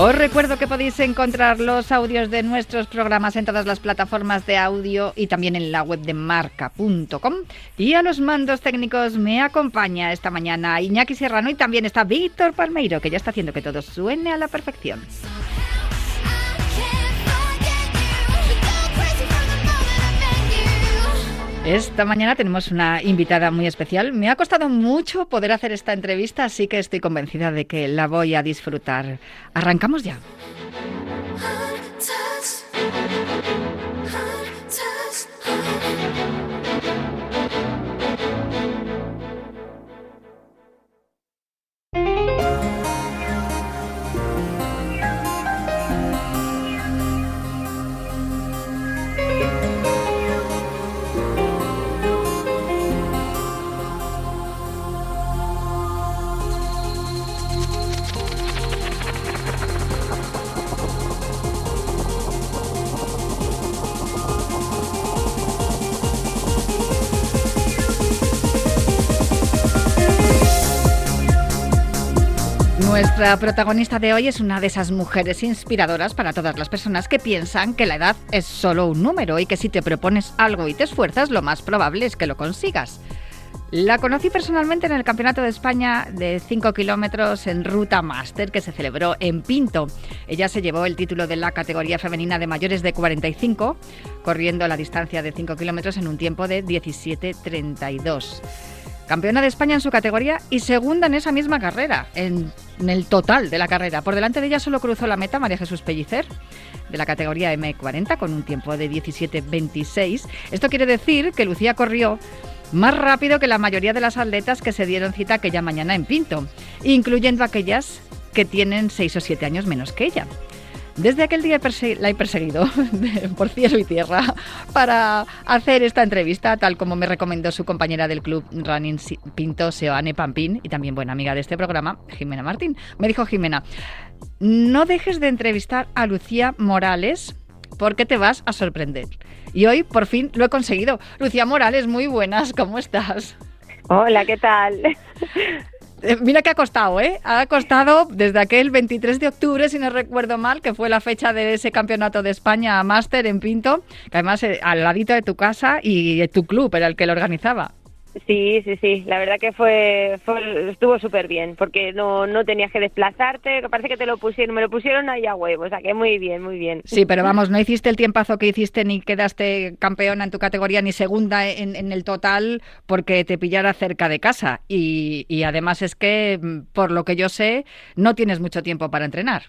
Os recuerdo que podéis encontrar los audios de nuestros programas en todas las plataformas de audio y también en la web de marca.com. Y a los mandos técnicos me acompaña esta mañana Iñaki Serrano y también está Víctor Palmeiro, que ya está haciendo que todo suene a la perfección. Esta mañana tenemos una invitada muy especial. Me ha costado mucho poder hacer esta entrevista, así que estoy convencida de que la voy a disfrutar. Arrancamos ya. Nuestra protagonista de hoy es una de esas mujeres inspiradoras para todas las personas que piensan que la edad es solo un número y que si te propones algo y te esfuerzas, lo más probable es que lo consigas. La conocí personalmente en el Campeonato de España de 5 kilómetros en Ruta Master que se celebró en Pinto. Ella se llevó el título de la categoría femenina de mayores de 45, corriendo la distancia de 5 kilómetros en un tiempo de 17.32 campeona de España en su categoría y segunda en esa misma carrera, en, el total de la carrera. Por delante de ella solo cruzó la meta María Jesús Pellicer, de la categoría M40, con un tiempo de 17.26. Esto quiere decir que Lucía corrió más rápido que la mayoría de las atletas que se dieron cita aquella mañana en Pinto, incluyendo aquellas que tienen 6 o 7 años menos que ella. Desde aquel día la he perseguido por cielo y tierra para hacer esta entrevista, tal como me recomendó su compañera del club Running Pinto, Seoane Pampín, y también buena amiga de este programa, Jimena Martín. Me dijo Jimena, no dejes de entrevistar a Lucía Morales porque te vas a sorprender. Y hoy por fin lo he conseguido. Lucía Morales, muy buenas, ¿cómo estás? Hola, ¿qué tal? Eh, mira que ha costado, ¿eh? Ha costado desde aquel 23 de octubre, si no recuerdo mal, que fue la fecha de ese campeonato de España Máster en Pinto, que además eh, al ladito de tu casa y tu club era el que lo organizaba. Sí, sí, sí. La verdad que fue, estuvo súper bien, porque no, no tenías que desplazarte. Parece que te lo pusieron, me lo pusieron ahí a huevo. O sea que muy bien, muy bien. Sí, pero vamos, no hiciste el tiempazo que hiciste ni quedaste campeona en tu categoría ni segunda en, en el total porque te pillara cerca de casa. Y, y además es que, mm, por lo que yo sé, no tienes mucho tiempo para entrenar.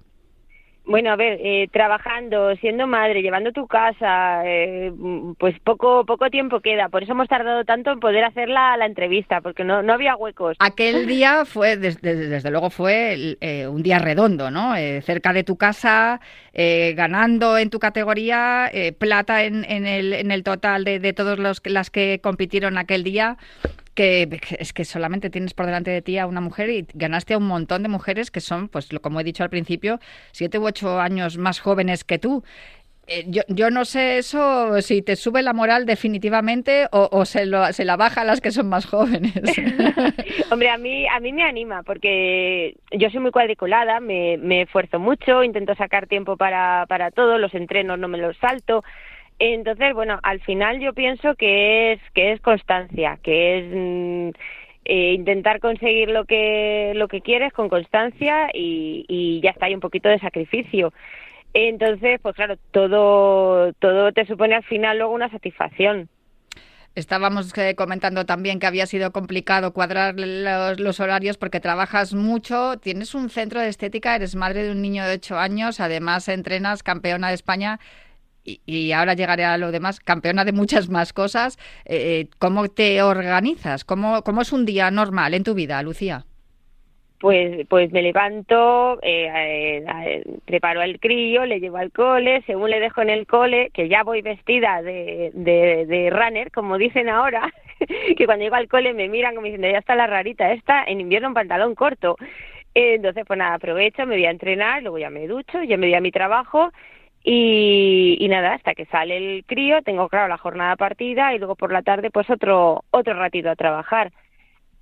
Bueno, a ver, eh, trabajando, siendo madre, llevando tu casa, eh, pues poco poco tiempo queda. Por eso hemos tardado tanto en poder hacer la, entrevista, porque no, no había huecos. Aquel día fue, desde, desde luego, fue eh, un día redondo, ¿no? cerca de tu casa, ganando en tu categoría, plata en, en, el, en el total de, de todos los las que compitieron aquel día es que solamente tienes por delante de ti a una mujer y ganaste a un montón de mujeres que son, pues como he dicho al principio, siete u ocho años más jóvenes que tú. Eh, yo, yo, no sé eso si te sube la moral definitivamente o, se, se, la baja a las que son más jóvenes. Hombre, a mí, a mí me anima porque yo soy muy cuadriculada, me, me esfuerzo mucho, intento sacar tiempo para, para todo, los entrenos no me los salto. Entonces, bueno, al final yo pienso que es que es constancia, que es mm, eh, intentar conseguir lo que lo que quieres con constancia y, ya está, hay un poquito de sacrificio. Entonces, pues claro, todo todo te supone al final luego una satisfacción. Estábamos eh, comentando también que había sido complicado cuadrar los, horarios porque trabajas mucho, tienes un centro de estética, eres madre de un niño de 8 años, además entrenas campeona de España y, ahora llegaré a lo demás, campeona de muchas más cosas. Eh, ¿Cómo te organizas? ¿Cómo, ¿Cómo es un día normal en tu vida, Lucía? pues pues me levanto, eh, eh, preparo al crío, le llevo al cole, según le dejo en el cole, que ya voy vestida de, de, runner, como dicen ahora, que cuando llego al cole me miran como diciendo, ya está la rarita esta, en invierno un pantalón corto. entonces, pues nada, aprovecho, me voy a entrenar, luego ya me ducho, ya me voy a mi trabajo y, nada, hasta que sale el crío, tengo claro la jornada partida y luego por la tarde pues otro, otro ratito a trabajar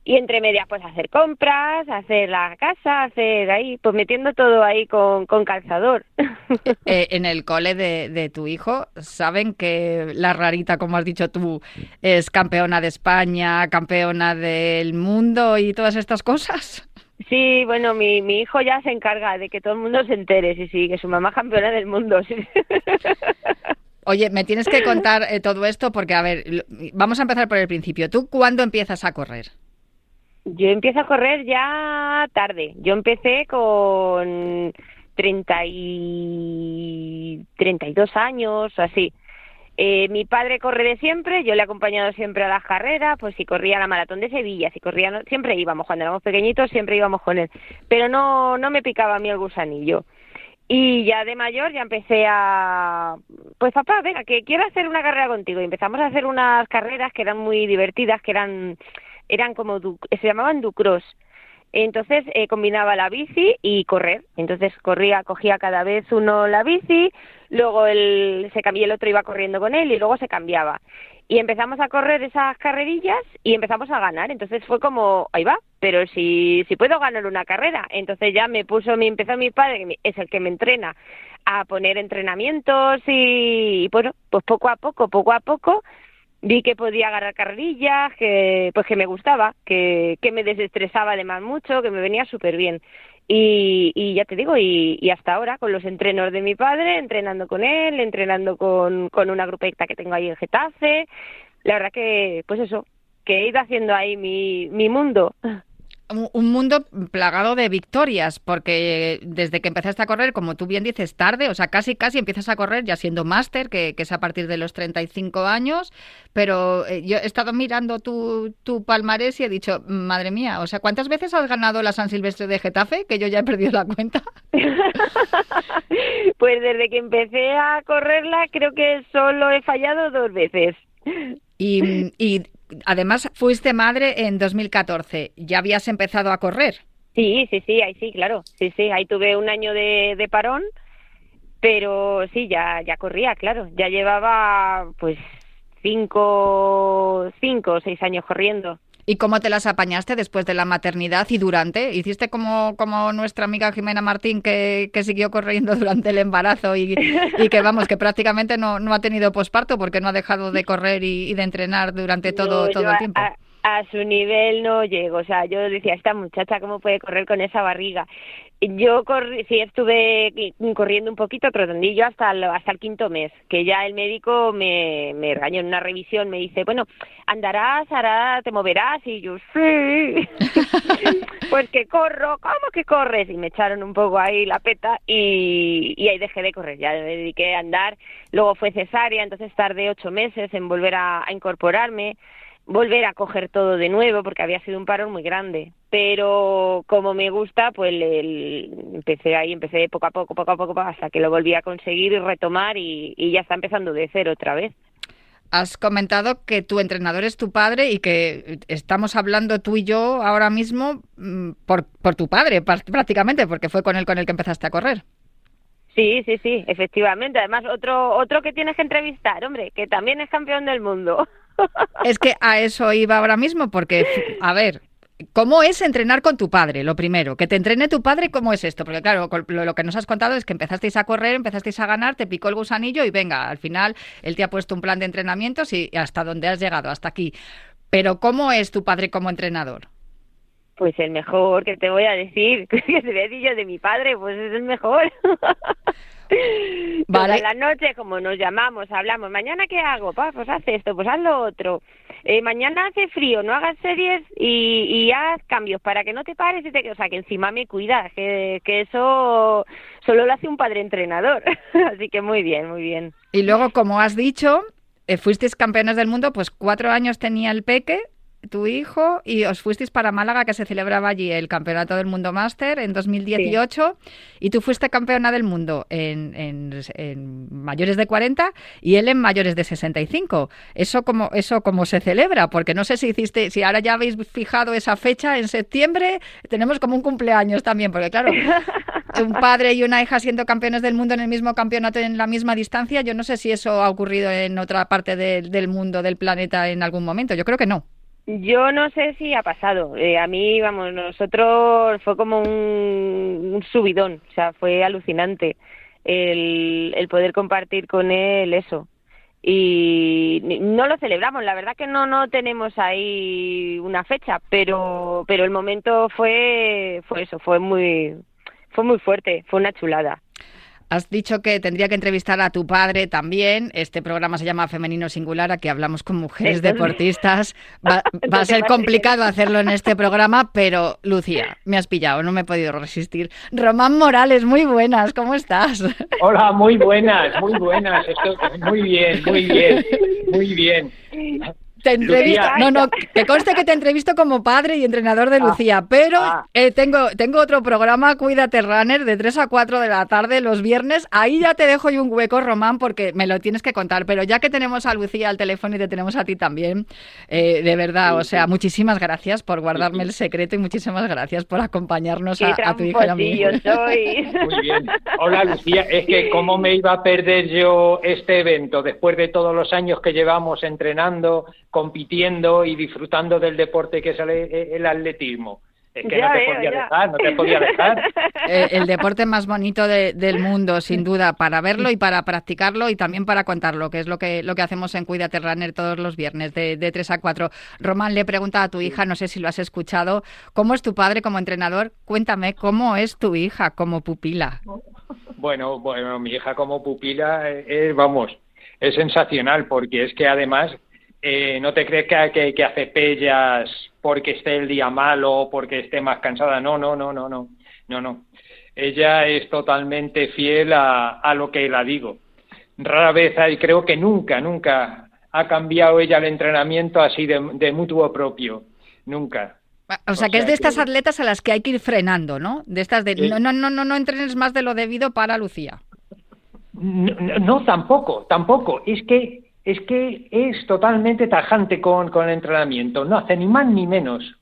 y entre medias pues hacer compras, hacer la casa, hacer ahí, pues metiendo todo ahí con, con calzador. Eh, en el cole de, de, tu hijo, ¿saben que la rarita, como has dicho tú, es campeona de España, campeona del mundo y todas estas cosas? Sí, bueno, mi, mi hijo ya se encarga de que todo el mundo se entere, sí, sí, que su mamá es campeona del mundo. Sí. Oye, me tienes que contar eh, todo esto porque, a ver, vamos a empezar por el principio. ¿Tú cuándo empiezas a correr? Yo empiezo a correr ya tarde. Yo empecé con 30 y 32 años así. Eh, mi padre corre de siempre, yo le he acompañado siempre a las carreras, pues si corría la maratón de Sevilla, si corría, siempre íbamos, cuando éramos pequeñitos siempre íbamos con él, pero no, no me picaba a mí el gusanillo. Y ya de mayor ya empecé a, pues papá, venga, que quiero hacer una carrera contigo. Y empezamos a hacer unas carreras que eran muy divertidas, que eran eran como, se llamaban Ducross. Entonces eh, combinaba la bici y correr. Entonces corría, cogía cada vez uno la bici, luego el, se cambió, el otro iba corriendo con él y luego se cambiaba. Y empezamos a correr esas carrerillas y empezamos a ganar. Entonces fue como, ahí va, pero si, si puedo ganar una carrera. Entonces ya me puso, me empezó mi padre, que es el que me entrena, a poner entrenamientos y, y bueno, pues poco a poco, poco a poco vi que podía agarrar carrillas, que pues que me gustaba, que, que me desestresaba además mucho, que me venía súper bien. Y, y, ya te digo, y, y, hasta ahora con los entrenos de mi padre, entrenando con él, entrenando con, con una grupeta que tengo ahí en Getafe, la verdad que, pues eso, que he ido haciendo ahí mi, mi mundo un mundo plagado de victorias, porque desde que empezaste a correr, como tú bien dices, tarde, o sea, casi casi empiezas a correr ya siendo máster, que, es a partir de los 35 años, pero eh, yo he estado mirando tu, tu palmarés y he dicho, madre mía, o sea, ¿cuántas veces has ganado la San Silvestre de Getafe? Que yo ya he perdido la cuenta. pues desde que empecé a correrla, creo que solo he fallado dos veces. Y, y además fuiste madre en 2014. ¿Ya habías empezado a correr? Sí, sí, sí, ahí sí, claro. Sí, sí, ahí tuve un año de, de parón, pero sí, ya, ya corría, claro. Ya llevaba pues cinco, cinco o seis años corriendo. ¿Y cómo te las apañaste después de la maternidad y durante? ¿Hiciste como, como nuestra amiga Jimena Martín que, que siguió corriendo durante el embarazo y, y que vamos, que prácticamente no, no ha tenido posparto porque no ha dejado de correr y, de entrenar durante todo, todo el tiempo? a su nivel no llego. O sea, yo decía, esta muchacha, ¿cómo puede correr con esa barriga? Yo corrí, sí estuve corriendo un poquito, trotandillo hasta el, hasta el quinto mes, que ya el médico me, me regañó en una revisión, me dice, bueno, andarás, hará, te moverás, y yo, sí, pues que corro, ¿cómo que corres? Y me echaron un poco ahí la peta y, y ahí dejé de correr, ya me dediqué a andar, luego fue cesárea, entonces tardé ocho meses en volver a incorporarme, volver a coger todo de nuevo porque había sido un parón muy grande. Pero como me gusta, pues empecé ahí, empecé poco a poco, poco a poco, hasta que lo volví a conseguir y retomar y, ya está empezando de cero otra vez. Has comentado que tu entrenador es tu padre y que estamos hablando tú y yo ahora mismo mm, por, por tu padre prácticamente, porque fue con él con el que empezaste a correr. Sí, sí, sí, efectivamente. Además, otro, otro que tienes que entrevistar, hombre, que también es campeón del mundo. Es que a eso iba ahora mismo, porque, a ver, ¿Cómo es entrenar con tu padre? Lo primero, que te entrene tu padre, ¿cómo es esto? Porque claro, lo, que nos has contado es que empezasteis a correr, empezasteis a ganar, te picó el gusanillo y venga, al final él te ha puesto un plan de entrenamientos y hasta dónde has llegado, hasta aquí. Pero ¿cómo es tu padre como entrenador? Pues el mejor, que te voy a decir, que se ve yo de mi padre, pues es el mejor. Vale. la noche, como nos llamamos, hablamos, mañana qué hago, pa, pues haz esto, pues haz lo otro. Eh, mañana hace frío, no hagas series y, y, haz cambios para que no te pares y te... O sea, que encima me cuida, que, que eso solo lo hace un padre entrenador. Así que muy bien, muy bien. Y luego, como has dicho, eh, fuisteis campeones del mundo, pues cuatro años tenía el peque tu hijo y os fuisteis para Málaga, que se celebraba allí el Campeonato del Mundo Máster en 2018, y tú fuiste campeona del mundo en, en, mayores de 40 y él en mayores de 65. ¿Eso cómo, eso cómo se celebra? Porque no sé si hiciste, si ahora ya habéis fijado esa fecha en septiembre, tenemos como un cumpleaños también, porque claro, un padre y una hija siendo campeones del mundo en el mismo campeonato en la misma distancia, yo no sé si eso ha ocurrido en otra parte del mundo, del planeta en algún momento, yo creo que no. Yo no sé si ha pasado. Eh, a mí, vamos, nosotros fue como un, subidón, o sea, fue alucinante el, el poder compartir con él eso. Y no lo celebramos, la verdad que no no tenemos ahí una fecha, pero pero el momento fue fue eso, fue muy fue muy fuerte, fue una chulada. Has dicho que tendría que entrevistar a tu padre también. Este programa se llama Femenino Singular, aquí hablamos con mujeres deportistas. Va, a ser complicado hacerlo en este programa, pero Lucía, me has pillado, no me he podido resistir. Román Morales, muy buenas, ¿cómo estás? Hola, muy buenas, muy buenas. muy bien, muy bien, muy bien. Te entrevisto, no, no, que conste que te entrevisto como padre y entrenador de ah, Lucía, pero ah. eh, tengo, tengo otro programa, Cuídate Runner, de 3 a 4 de la tarde los viernes. Ahí ya te dejo yo un hueco, Román, porque me lo tienes que contar. Pero ya que tenemos a Lucía al teléfono y te tenemos a ti también, eh, de verdad, o sea, muchísimas gracias por guardarme el secreto y muchísimas gracias por acompañarnos a, tu hija y a mí. Muy bien. Hola, Lucía. Es que, ¿cómo me iba a perder yo este evento después de todos los años que llevamos entrenando? Compitiendo y disfrutando del deporte que es el, atletismo. Es que no te podía dejar, no te podía dejar. Eh, el deporte más bonito del mundo, sin duda, para verlo y para practicarlo y también para contarlo, que es lo que, lo que hacemos en Cuídate Runner todos los viernes de, de 3 a 4. Román le pregunta a tu hija, no sé si lo has escuchado, ¿cómo es tu padre como entrenador? Cuéntame, ¿cómo es tu hija como pupila? Bueno, bueno, mi hija como pupila es, vamos, es sensacional porque es que además eh, no te crees que, que, hace pellas porque esté el día malo o porque esté más cansada. No, no, no, no, no, no, no. Ella es totalmente fiel a, a lo que la digo. Rara vez hay, creo que nunca, nunca ha cambiado ella el entrenamiento así de, mutuo propio. Nunca. O sea, que es de estas atletas a las que hay que ir frenando, ¿no? De estas de no, no, no, no, no entrenes más de lo debido para Lucía. no, tampoco, tampoco. Es que es que es totalmente tajante con, el entrenamiento, no hace ni más ni menos,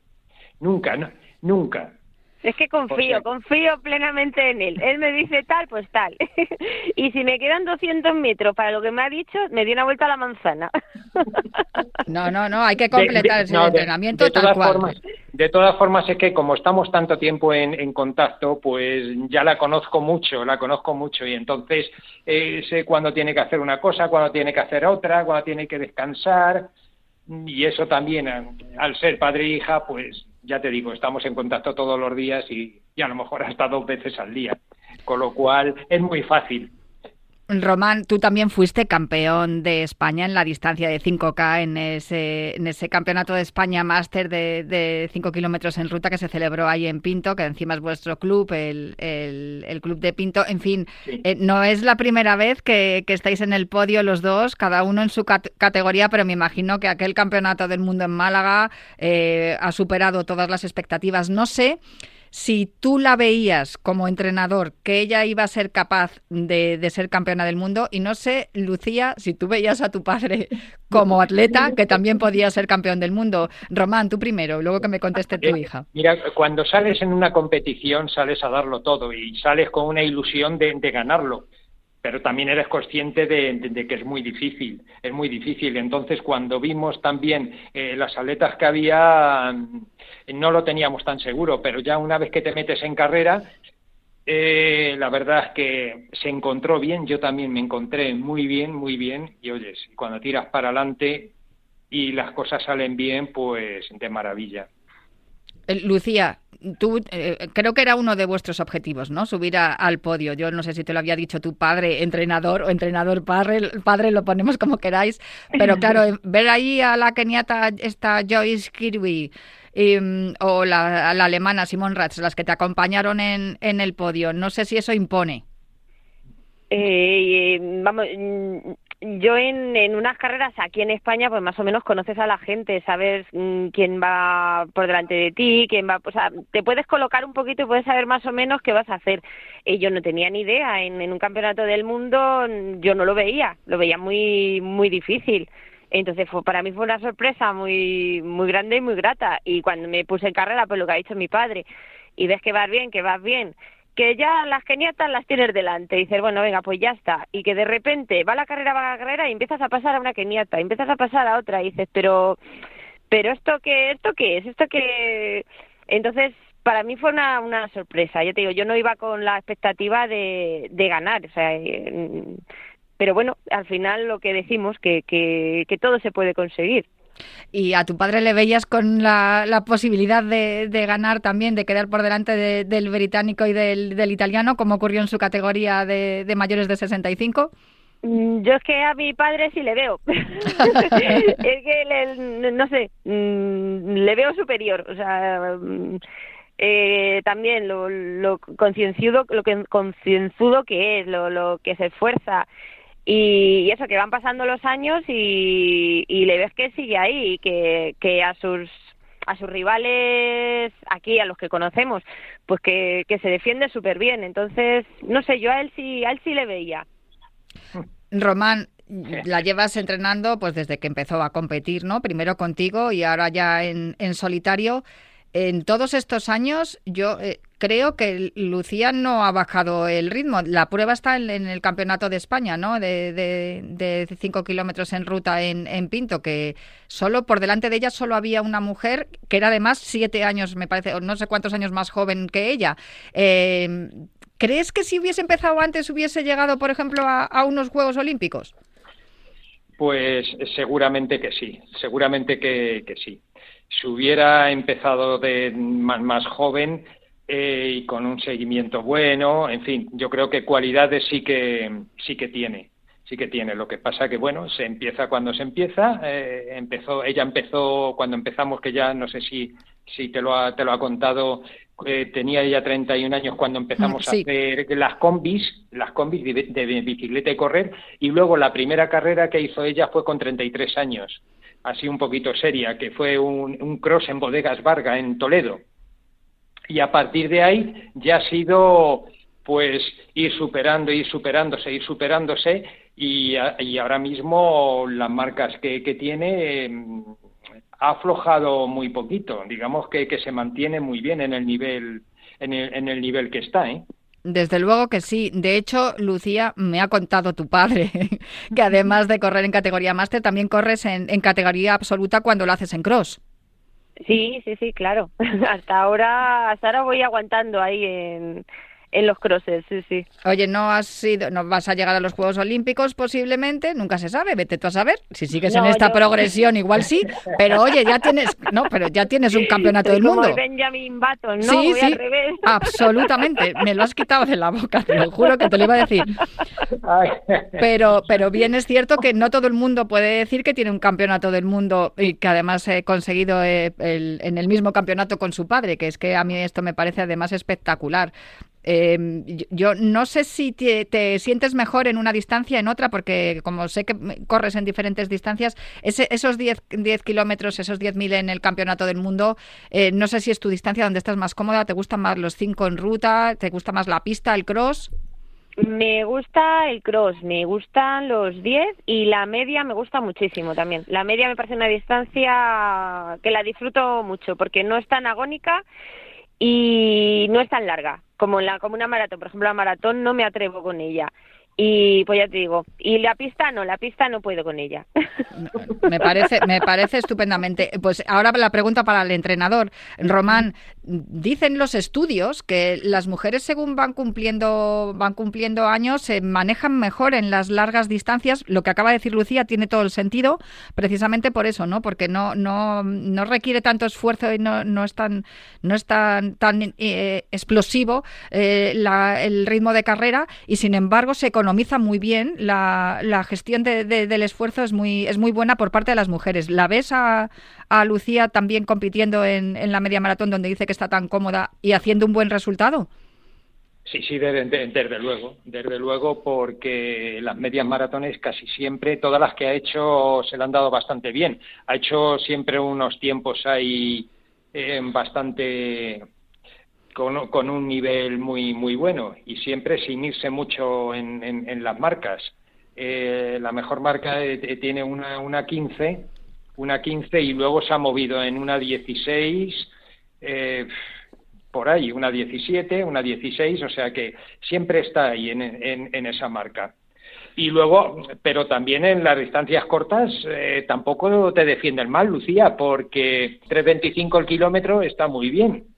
nunca, nunca. Es que confío, confío plenamente en él. Él me dice tal, pues tal. y si me quedan 200 metros para lo que me ha dicho, me dio una vuelta a la manzana. no, no, no, hay que completar ese entrenamiento de, tal cual. Formas, de todas formas, es que como estamos tanto tiempo en, en, contacto, pues ya la conozco mucho, la conozco mucho y entonces eh, sé cuándo tiene que hacer una cosa, cuándo tiene que hacer otra, cuándo tiene que descansar y eso también, al ser padre e hija, pues ya te digo, estamos en contacto todos los días y, y a lo mejor hasta dos veces al día. Con lo cual es muy fácil Román, tú también fuiste campeón de España en la distancia de 5K en ese, en ese campeonato de España máster de, de 5 kilómetros en ruta que se celebró ahí en Pinto, que encima es vuestro club, el, el, club de Pinto. En fin, eh, no es la primera vez que, estáis en el podio los dos, cada uno en su categoría, pero me imagino que aquel campeonato del mundo en Málaga eh, ha superado todas las expectativas. No sé si tú la veías como entrenador, que ella iba a ser capaz de, ser campeona del mundo, y no sé, Lucía, si tú veías a tu padre como atleta, que también podía ser campeón del mundo. Román, tú primero, luego que me conteste tu hija. Mira, cuando sales en una competición, sales a darlo todo y sales con una ilusión de, ganarlo pero también eres consciente de, que es muy difícil, es muy difícil. Entonces, cuando vimos también eh, las atletas que había, no lo teníamos tan seguro, pero ya una vez que te metes en carrera, eh, la verdad es que se encontró bien, yo también me encontré muy bien, muy bien, y oyes, cuando tiras para adelante y las cosas salen bien, pues de maravilla. Eh, Lucía, tú, eh, creo que era uno de vuestros objetivos, ¿no? Subir al podio. Yo no sé si te lo había dicho tu padre, entrenador o entrenador padre, padre lo ponemos como queráis, pero claro, ver ahí a la keniata, esta Joyce Kirby, mm, o la, alemana Simon Ratz, las que te acompañaron en, en el podio, no sé si eso impone. Eh, vamos, mm, yo en, en unas carreras aquí en España, pues más o menos conoces a la gente, sabes mm, quién va por delante de ti, quién va, o sea, te puedes colocar un poquito y puedes saber más o menos qué vas a hacer. Y yo no tenía ni idea, en, en un campeonato del mundo mm, yo no lo veía, lo veía muy, muy difícil. Entonces fue, para mí fue una sorpresa muy, muy grande y muy grata. Y cuando me puse en carrera, pues lo que ha dicho mi padre, y ves que vas bien, que vas bien, que ya las geniatas las tienes delante y dices, bueno, venga, pues ya está. Y que de repente va la carrera, va la carrera y empiezas a pasar a una keniata, empiezas a pasar a otra y dices, pero, pero esto qué, esto qué es, esto que... Entonces, para mí fue una, una sorpresa. Yo te digo, yo no iba con la expectativa de, de ganar, o sea, eh, pero bueno, al final lo que decimos, que, que todo se puede conseguir. Y a tu padre le veías con la, posibilidad de, ganar también, de quedar por delante de, del británico y del, italiano, como ocurrió en su categoría de, de mayores de 65. Mm, yo es que a mi padre sí le veo. es que, le, no sé, mm, le veo superior. O sea, mm, eh, también lo, lo concienzudo, lo que concienzudo que es, lo, lo que se esfuerza. Y, eso, que van pasando los años y, le ves que sigue ahí y que, que a sus a sus rivales aquí, a los que conocemos, pues que, que se defiende súper bien. Entonces, no sé, yo a él sí, a él sí le veía. Román, la llevas entrenando pues desde que empezó a competir, ¿no? Primero contigo y ahora ya en, en solitario. En todos estos años, yo eh, creo que Lucía no ha bajado el ritmo. La prueba está en, el Campeonato de España, ¿no? De, de, cinco kilómetros en ruta en, Pinto, que solo por delante de ella solo había una mujer que era además siete años, me parece, o no sé cuántos años más joven que ella. Eh, ¿Crees que si hubiese empezado antes hubiese llegado, por ejemplo, a, unos Juegos Olímpicos? Pues seguramente que sí, seguramente que, sí. Si hubiera empezado de más joven, eh, y con un seguimiento bueno, en fin, yo creo que cualidades sí que sí que tiene, sí que tiene. Lo que pasa que bueno, se empieza cuando se empieza. Eh, empezó, ella empezó cuando empezamos, que ya no sé si si te lo ha, te lo ha contado. Eh, tenía ella 31 años cuando empezamos a hacer las combis, las combis de, bicicleta y correr, y luego la primera carrera que hizo ella fue con 33 años, así un poquito seria, que fue un, un cross en Bodegas Varga, en Toledo y a partir de ahí ya ha sido pues ir superando, ir superándose, ir superándose y, ahora mismo las marcas que, que tiene em, ha aflojado muy poquito, digamos que, que, se mantiene muy bien en el nivel en el, en el nivel que está, ¿eh? Desde luego que sí. De hecho, Lucía, me ha contado tu padre que además de correr en categoría máster, también corres en, en categoría absoluta cuando lo haces en cross. Sí, sí, sí, claro. hasta ahora, hasta ahora voy aguantando ahí en, en los crosses, sí, sí. Oye, no has sido, no vas a llegar a los Juegos Olímpicos posiblemente, nunca se sabe, vete tú a saber. Si sigues en esta progresión igual sí, pero oye, ya tienes, no, pero ya tienes un campeonato del mundo. Benjamin Button, ¿no? Sí, sí, absolutamente. Me lo has quitado de la boca, te lo juro que te lo iba a decir. Pero, pero bien es cierto que no todo el mundo puede decir que tiene un campeonato del mundo y que además he conseguido eh, en el mismo campeonato con su padre, que es que a mí esto me parece además espectacular. Eh, yo no sé si te, sientes mejor en una distancia, en otra, porque como sé que corres en diferentes distancias, esos 10, 10 kilómetros, esos 10.000 en el campeonato del mundo, eh, no sé si es tu distancia donde estás más cómoda, ¿te gustan más los 5 en ruta? ¿Te gusta más la pista, el cross? Me gusta el cross, me gustan los 10 y la media me gusta muchísimo también. La media me parece una distancia que la disfruto mucho porque no es tan agónica y no es tan larga como, la, como una maratón. Por ejemplo, la maratón no me atrevo con ella. Y pues ya te digo, y la pista no, la pista no puedo con ella. Me parece, me parece estupendamente. Pues ahora la pregunta para el entrenador. Román, dicen los estudios que las mujeres según van cumpliendo, van cumpliendo años se manejan mejor en las largas distancias. Lo que acaba de decir Lucía tiene todo el sentido, precisamente por eso, ¿no? Porque no, no, no requiere tanto esfuerzo y no, no es tan, no es tan, tan eh, explosivo eh, el ritmo de carrera y sin embargo se conoce economiza muy bien, la, la gestión de, del esfuerzo es muy, es muy buena por parte de las mujeres. ¿La ves a, a Lucía también compitiendo en, en, la media maratón donde dice que está tan cómoda y haciendo un buen resultado? Sí, sí, desde, desde luego, desde luego, porque las medias maratones casi siempre, todas las que ha hecho se le han dado bastante bien. Ha hecho siempre unos tiempos ahí eh, bastante con, un nivel muy muy bueno y siempre sin irse mucho en, en, las marcas. Eh, la mejor marca eh, tiene una, una 15, una 15 y luego se ha movido en una 16, eh, por ahí, una 17, una 16, o sea que siempre está ahí en, en esa marca. Y luego, pero también en las distancias cortas tampoco te defienden mal, Lucía, porque 3.25 el kilómetro está muy bien.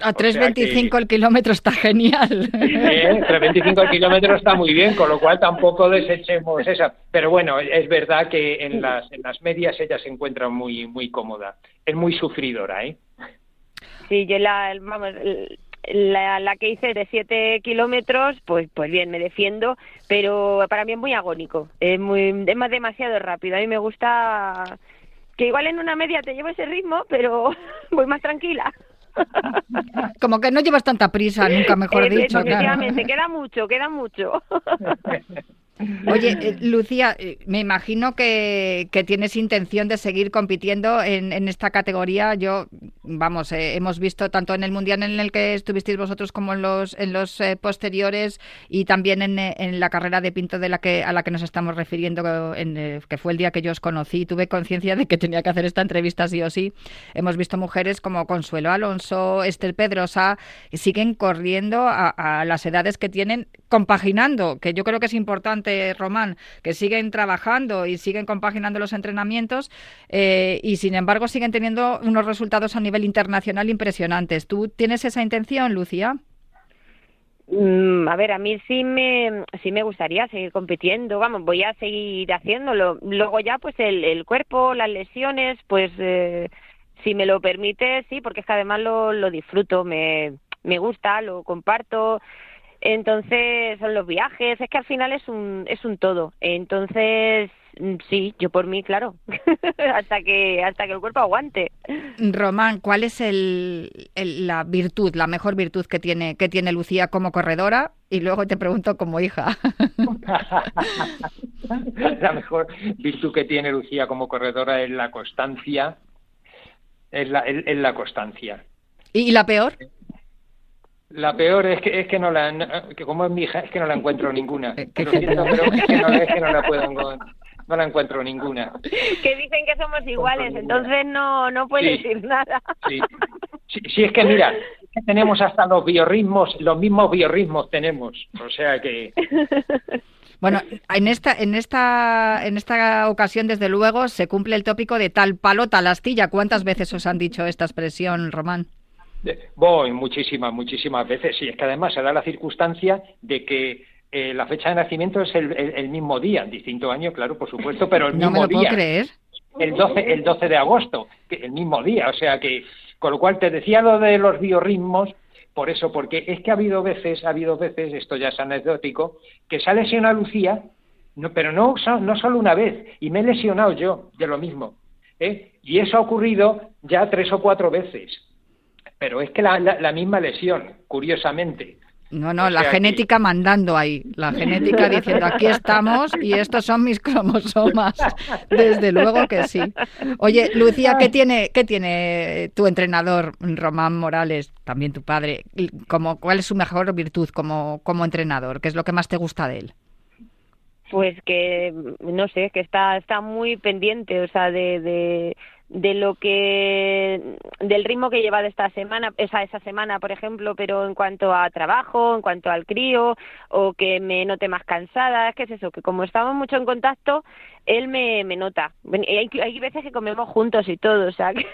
A 3.25 el kilómetro está genial. ¿Eh? 3.25 el kilómetro está muy bien, con lo cual tampoco desechemos esa. Pero bueno, es verdad que en las, en las medias ella se encuentra muy, muy cómoda. Es muy sufridora, ¿eh? Sí, yo la, vamos, la, la que hice de 7 kilómetros, pues, pues bien, me defiendo, pero para mí es muy agónico, es, muy, es más demasiado rápido. A mí me gusta que igual en una media te llevo ese ritmo, pero voy más tranquila. Como que no llevas tanta prisa, nunca mejor eh, dicho. Efectivamente, queda mucho, queda mucho. Oye, eh, Lucía, eh, me imagino que, tienes intención de seguir compitiendo en, esta categoría. Yo, vamos, eh, hemos visto tanto en el mundial en el que estuvisteis vosotros como en los en los posteriores y también en, la carrera de Pinto de la que a la que nos estamos refiriendo, en, que fue el día que yo os conocí. Tuve conciencia de que tenía que hacer esta entrevista sí o sí. Hemos visto mujeres como Consuelo Alonso, Esther Pedrosa, que siguen corriendo a las edades que tienen, compaginando, que yo creo que es importante Román, que siguen trabajando y siguen compaginando los entrenamientos eh, y sin embargo siguen teniendo unos resultados a nivel internacional impresionantes. ¿Tú tienes esa intención, Lucía? Mm, a ver, a mí sí me, sí me gustaría seguir compitiendo, vamos, voy a seguir haciéndolo. Luego ya, pues el, cuerpo, las lesiones, pues eh, si me lo permite, sí, porque es que además lo, lo disfruto, me, me gusta, lo comparto. Entonces, son los viajes, es que al final es un, es un todo. Entonces, mm, sí, yo por mí, claro, hasta que hasta que el cuerpo aguante. Román, ¿cuál es el, la virtud, la mejor virtud que tiene que tiene Lucía como corredora? Y luego te pregunto como hija. la mejor virtud que tiene Lucía como corredora es la constancia. Es la, es la constancia. ¿Y la peor? La peor es que, es que no la, que como es mi hija, es que no la encuentro ninguna. Eh, Lo siento, pero es que no, es que no la puedo no la encuentro ninguna. Que dicen que somos iguales, entonces no, no puedes decir nada. Sí. sí. es que mira, tenemos hasta los biorritmos, los mismos biorritmos tenemos, o sea que... Bueno, en esta, en esta, en esta ocasión, desde luego, se cumple el tópico de tal palo, tal astilla. ¿Cuántas veces os han dicho esta expresión, Román? Voy muchísimas, muchísimas veces. Y es que además se da la circunstancia de que eh, la fecha de nacimiento es el, mismo día, distinto año, claro, por supuesto, pero el mismo no me lo Puedo creer. El 12, el 12 de agosto, el mismo día. O sea que, con lo cual te decía lo de los biorritmos, por eso, porque es que ha habido veces, ha habido veces, esto ya es anecdótico, que se ha lesionado Lucía, no, pero no, no solo una vez, y me he lesionado yo de lo mismo. ¿eh? Y eso ha ocurrido ya tres o cuatro veces pero es que la, la, misma lesión, curiosamente. No, no, la genética mandando ahí, la genética diciendo aquí estamos y estos son mis cromosomas. Desde luego que sí. Oye, Lucía, ¿qué tiene, qué tiene tu entrenador, Román Morales, también tu padre? Como, ¿Cuál es su mejor virtud como, como entrenador? ¿Qué es lo que más te gusta de él? Pues que, no sé, que está, está muy pendiente, o sea, de de lo que del ritmo que lleva de esta semana esa esa semana por ejemplo pero en cuanto a trabajo en cuanto al crío o que me note más cansada es que es eso que como estamos mucho en contacto él me, me nota hay, hay veces que comemos juntos y todo o sea que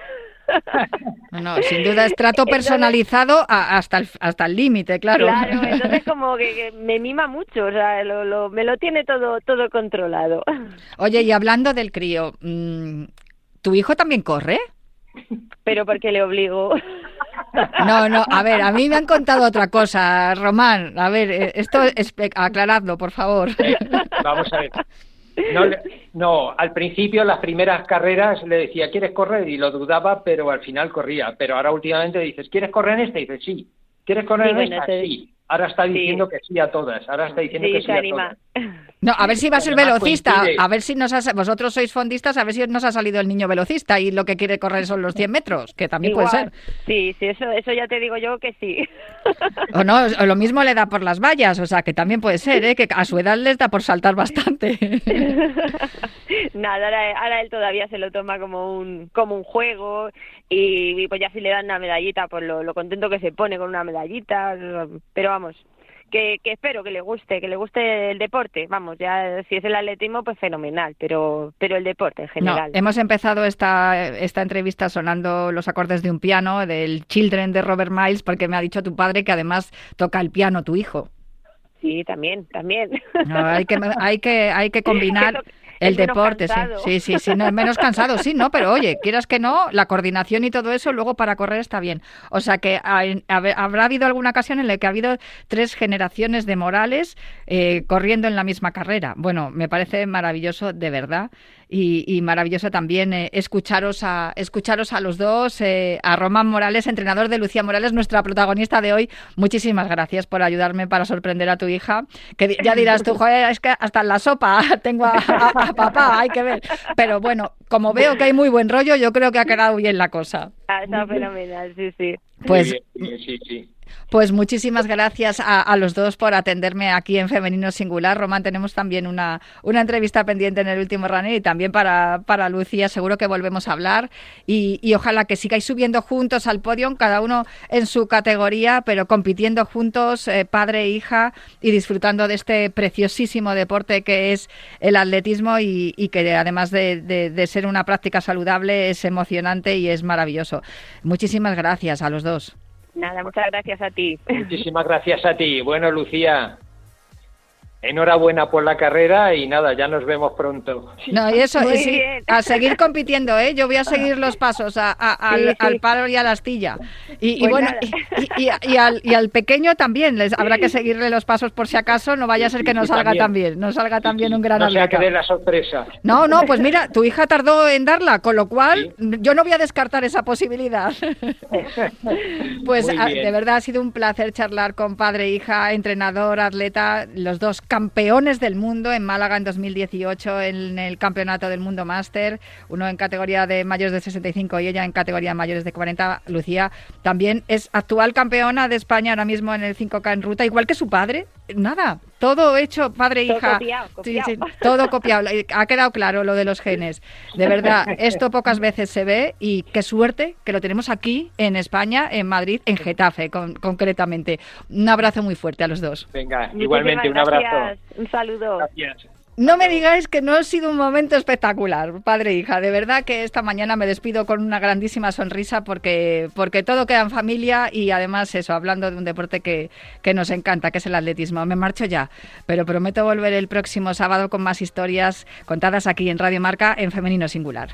No, sin duda es trato personalizado hasta el hasta el límite, claro. Claro, entonces como que, me mima mucho, o sea, lo, me lo tiene todo todo controlado. Oye, y hablando del crío, mm, ¿tu hijo también corre? Pero porque le obligo. No, no, a ver, a mí me han contado otra cosa, Román. A ver, eh, esto es aclaradlo, por favor. Vamos a ver. No, no, al principio, las primeras carreras le decía, ¿quieres correr? Y lo dudaba, pero al final corría. Pero ahora últimamente dices, ¿quieres correr en esta? Y dices, sí. ¿Quieres correr en esta? Sí. Ahora está diciendo que sí a todas. Ahora está diciendo que sí a todas. No, a ver si va a ser velocista. A ver si nos ha, vosotros sois fondistas, a ver si nos ha salido el niño velocista y lo que quiere correr son los 100 metros, que también puede ser. Sí, sí, eso, eso ya te digo yo que sí. O no, lo mismo le da por las vallas, o sea, que también puede ser, ¿eh? que a su edad les da por saltar bastante. Nada, ahora, él todavía se lo toma como un, como un juego y, pues ya si le dan una medallita, pues lo, lo contento que se pone con una medallita, pero vamos, que, espero que le guste, que le guste el deporte. Vamos, ya si es el atletismo, pues fenomenal, pero, pero el deporte en general. hemos empezado esta, esta entrevista sonando los acordes de un piano, del Children de Robert Miles, porque me ha dicho tu padre que además toca el piano tu hijo. Sí, también, también. hay, que, hay, que, hay que combinar... El deporte, sí, sí, sí, sí, no, menos cansado, sí, ¿no? Pero oye, quieras que no, la coordinación y todo eso luego para correr está bien. O sea que habrá habido alguna ocasión en la que ha habido tres generaciones de Morales eh, corriendo en la misma carrera. Bueno, me parece maravilloso, de verdad y, maravilloso también eh, escucharos a escucharos a los dos, eh, a Román Morales, entrenador de Lucía Morales, nuestra protagonista de hoy. Muchísimas gracias por ayudarme para sorprender a tu hija. Que ya dirás tú, joder, es que hasta en la sopa tengo a, papá, hay que ver. Pero bueno, como veo que hay muy buen rollo, yo creo que ha quedado bien la cosa. Ah, está fenomenal, sí, sí. Pues, sí, sí. Pues muchísimas gracias a, los dos por atenderme aquí en Femenino Singular. Román, tenemos también una, una entrevista pendiente en el último runner y también para, para Lucía. Seguro que volvemos a hablar y, ojalá que sigáis subiendo juntos al podio, cada uno en su categoría, pero compitiendo juntos, eh, padre e hija, y disfrutando de este preciosísimo deporte que es el atletismo y, que además de, de ser una práctica saludable es emocionante y es maravilloso. Muchísimas gracias a los dos. Nada, muchas gracias a ti. Muchísimas gracias a ti. Bueno, Lucía, enhorabuena por la carrera y nada, ya nos vemos pronto. No, y eso, a seguir compitiendo, ¿eh? Yo voy a seguir los pasos al, palo y a la astilla. Y, pues bueno, y, al, pequeño también, les habrá que seguirle los pasos por si acaso, no vaya a ser que no salga tan bien, no salga también un gran no sea que dé la sorpresa. No, no, pues mira, tu hija tardó en darla, con lo cual yo no voy a descartar esa posibilidad. pues de verdad ha sido un placer charlar con padre, hija, entrenador, atleta, los dos campeones del mundo en Málaga en 2018 en el Campeonato del Mundo Máster, uno en categoría de mayores de 65 y ella en categoría de mayores de 40. Lucía también es actual campeona de España ahora mismo en el 5K en ruta, igual que su padre. Nada, todo hecho padre e hija. todo copiado. Ha quedado claro lo de los genes. De verdad, esto pocas veces se ve y qué suerte que lo tenemos aquí en España, en Madrid, en Getafe concretamente. Un abrazo muy fuerte a los dos. Venga, igualmente un abrazo. Un saludo. No me digáis que no ha sido un momento espectacular, padre e hija. De verdad que esta mañana me despido con una grandísima sonrisa porque, porque todo queda en familia y además eso, hablando de un deporte que, que nos encanta, que es el atletismo. Me marcho ya, pero prometo volver el próximo sábado con más historias contadas aquí en Radio Marca en Femenino Singular.